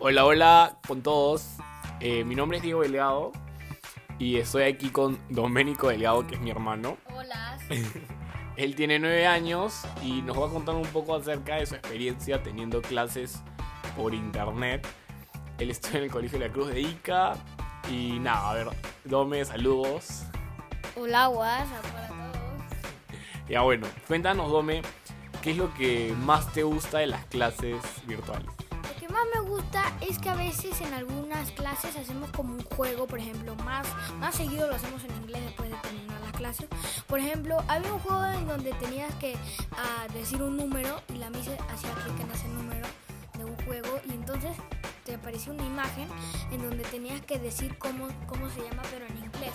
Hola, hola con todos. Eh, mi nombre es Diego Delgado y estoy aquí con Doménico Delgado, que es mi hermano. Hola. Él tiene nueve años y nos va a contar un poco acerca de su experiencia teniendo clases por internet. Él estudia en el Colegio de la Cruz de Ica y nada, a ver, Dome, saludos. Hola, WhatsApp para todos. Ya bueno, cuéntanos Dome, ¿qué es lo que más te gusta de las clases virtuales? Que más me gusta es que a veces en algunas clases hacemos como un juego, por ejemplo, más, más seguido lo hacemos en inglés después de terminar las clases. Por ejemplo, había un juego en donde tenías que ah, decir un número y la misa hacía clic en ese número de un juego y entonces te aparecía una imagen en donde tenías que decir cómo, cómo se llama pero en inglés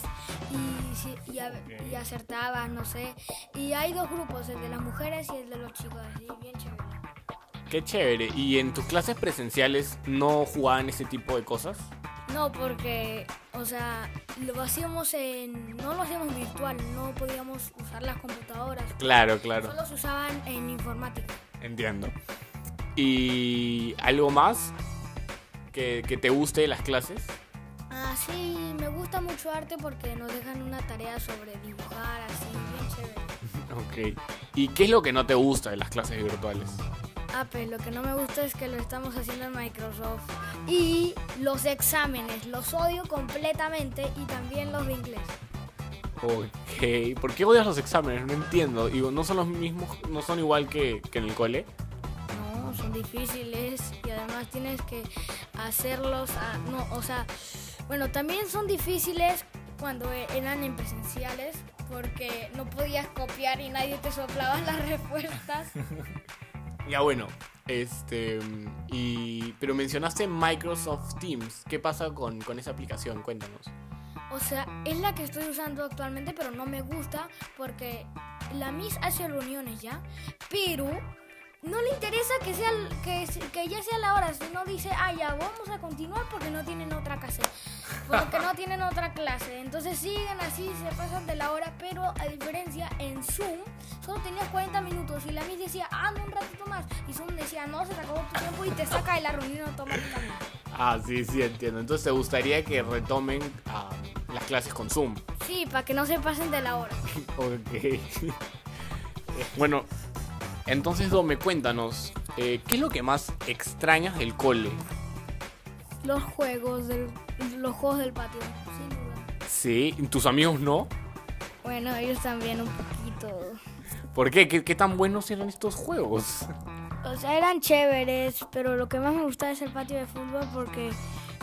y, y, y acertabas, no sé. Y hay dos grupos, el de las mujeres y el de los chicos, así, bien chévere. Qué chévere. ¿Y en tus clases presenciales no jugaban ese tipo de cosas? No, porque, o sea, lo hacíamos en. No lo hacíamos virtual, no podíamos usar las computadoras. Claro, claro. Solo se usaban en informática. Entiendo. ¿Y algo más que, que te guste de las clases? Ah, sí, me gusta mucho arte porque nos dejan una tarea sobre dibujar, así, bien chévere. Ok. ¿Y qué es lo que no te gusta de las clases virtuales? Ah, pues lo que no me gusta es que lo estamos haciendo en Microsoft. Y los exámenes, los odio completamente y también los de inglés. Ok. ¿Por qué odias los exámenes? No entiendo. Digo, ¿no son los mismos, no son igual que, que en el cole? No, son difíciles y además tienes que hacerlos. a- no, o sea, bueno, también son difíciles cuando eran en presenciales porque no podías copiar y nadie te soplaba las respuestas. Ya bueno, este... Y, pero mencionaste Microsoft Teams. ¿Qué pasa con, con esa aplicación? Cuéntanos. O sea, es la que estoy usando actualmente, pero no me gusta porque la Miss hace reuniones ya, pero no le interesa que sea que, que ya sea la hora, sino dice, ah, ya vamos a continuar porque no tienen otra clase, porque no tienen otra clase. Entonces siguen así, se pasan de la hora, pero a diferencia en Zoom solo tenías 40 minutos y la Miss decía, ah, no, un ratito más, y Zoom decía, no, se te acabó tu tiempo y te saca de la reunión automáticamente. Ah, sí, sí, entiendo. Entonces te gustaría que retomen ah, las clases con Zoom. Sí, para que no se pasen de la hora. Ok. bueno, entonces Dome, cuéntanos, eh, ¿qué es lo que más extrañas del cole? Los juegos del, los juegos del patio, sin duda. Sí, ¿tus amigos no? Bueno, ellos también un poquito. ¿Por qué? ¿Qué, qué tan buenos eran estos juegos? O sea, eran chéveres, pero lo que más me gustaba es el patio de fútbol porque,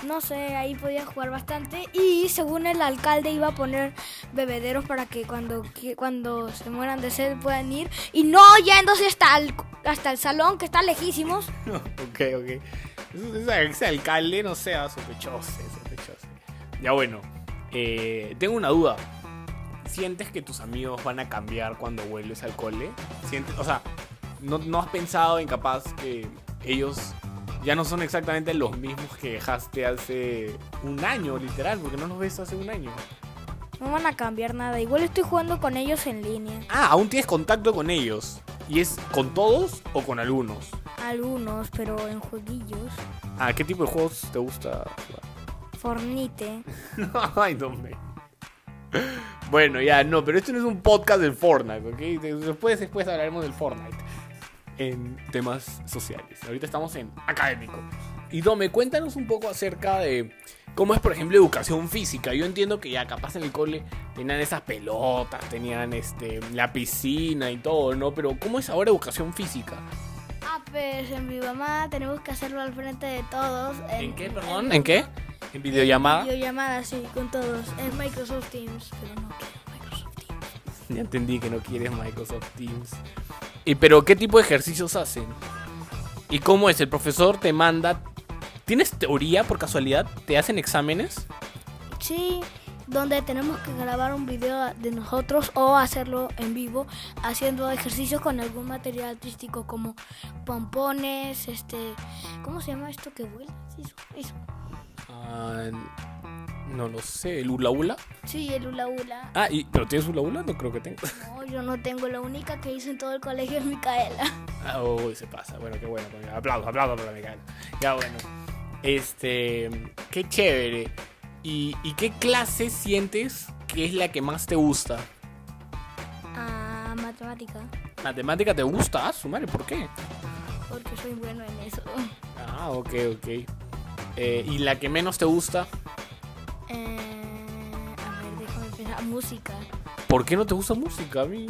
no sé, ahí podía jugar bastante. Y según el alcalde iba a poner bebederos para que cuando, que cuando se mueran de sed puedan ir. Y no yéndose hasta el, hasta el salón, que está lejísimos. ok, ok. Ese, alcalde no sea sospechoso, sospechoso. Ya bueno, eh, tengo una duda. ¿Sientes que tus amigos van a cambiar cuando vuelves al cole? ¿Sientes, o sea, ¿no, ¿no has pensado en capaz que ellos ya no son exactamente los mismos que dejaste hace un año, literal? Porque no los ves hace un año. No van a cambiar nada. Igual estoy jugando con ellos en línea. Ah, aún tienes contacto con ellos. ¿Y es con todos o con algunos? Algunos, pero en jueguillos. Ah, ¿qué tipo de juegos te gusta jugar? Fornite. Ay, no me. Bueno, ya, no, pero esto no es un podcast del Fortnite, ¿ok? Después, después hablaremos del Fortnite en temas sociales. Ahorita estamos en académico. Y Dome, cuéntanos un poco acerca de cómo es, por ejemplo, educación física. Yo entiendo que ya capaz en el cole tenían esas pelotas, tenían este la piscina y todo, ¿no? Pero ¿cómo es ahora educación física? Pues en mi mamá tenemos que hacerlo al frente de todos. ¿En qué, perdón? ¿En qué? ¿En videollamada? Videollamada, sí, con todos. En Microsoft Teams, pero no quiero Microsoft Teams. Ya entendí que no quieres Microsoft Teams. ¿Y pero qué tipo de ejercicios hacen? ¿Y cómo es? ¿El profesor te manda... ¿Tienes teoría por casualidad? ¿Te hacen exámenes? Sí, donde tenemos que grabar un video de nosotros o hacerlo en vivo haciendo ejercicios con algún material artístico como pompones, este, ¿cómo se llama esto que vuela? Eso, eso. Ah, no lo sé. ¿El hula hula? Sí, el hula hula. Ah, y, ¿pero tienes hula hula? No creo que tengas. No, yo no tengo, la única que hice en todo el colegio es Micaela. Ah, uy, se pasa. Bueno, qué bueno. Aplausos, aplausos para Micaela. Ya, bueno. Este, qué chévere. ¿Y, y qué clase sientes que es la que más te gusta? Ah, matemática. ¿Matemática te gusta? Ah, su madre, ¿por qué? Porque soy bueno en eso. Ah, ok, ok. Eh, ¿Y la que menos te gusta? Eh, a ver, déjame pensar. Música. ¿Por qué no te gusta música? A mí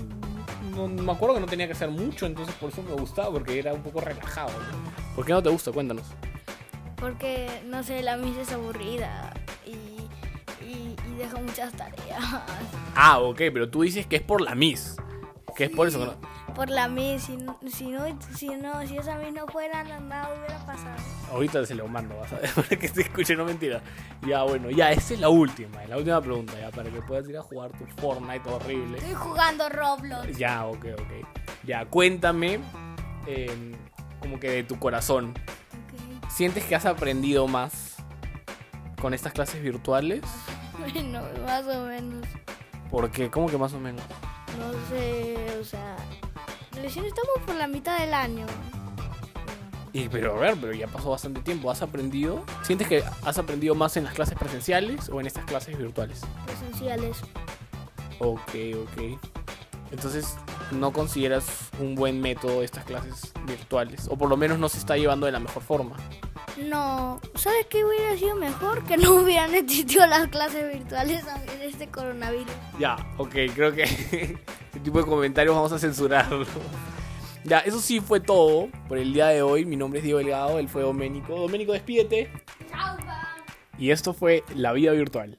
no, no- me acuerdo que no tenía que hacer mucho, entonces por eso me gustaba, porque era un poco relajado. ¿no? ¿Por qué no te gusta? Cuéntanos. Porque, no sé, la misa es aburrida. Y, y, y deja muchas tareas. Ah, ok, pero tú dices que es por la Miss. Que es por eso que no... Por la misa. Si, si, no, si, no, si esa misa no fuera, nada hubiera pasado. Ahorita se lo mando, vas a ver, para que se escuche, no mentira. Ya, bueno, ya, esa es la última, la última pregunta, ya, para que puedas ir a jugar tu Fortnite horrible. Estoy jugando Roblox. Ya, ok, ok. Ya, cuéntame, eh, como que de tu corazón, Ok. ¿sientes que has aprendido más con estas clases virtuales? Bueno, más o menos. ¿Por qué? ¿Cómo que más o menos? No sé, o sea. Recién estamos por la mitad del año. Y, pero a ver, pero ya pasó bastante tiempo, ¿has aprendido? ¿Sientes que has aprendido más en las clases presenciales o en estas clases virtuales? Presenciales. Ok, ok. Entonces, ¿no consideras un buen método estas clases virtuales? O por lo menos no se está llevando de la mejor forma. No, ¿sabes qué hubiera sido mejor? Que no hubieran existido las clases virtuales en este coronavirus. Ya, ok, creo que este tipo de comentarios vamos a censurarlo. Ya, eso sí fue todo por el día de hoy. Mi nombre es Diego Delgado, él fue Doménico. Doménico, despídete. Chao, Y esto fue La Vida Virtual.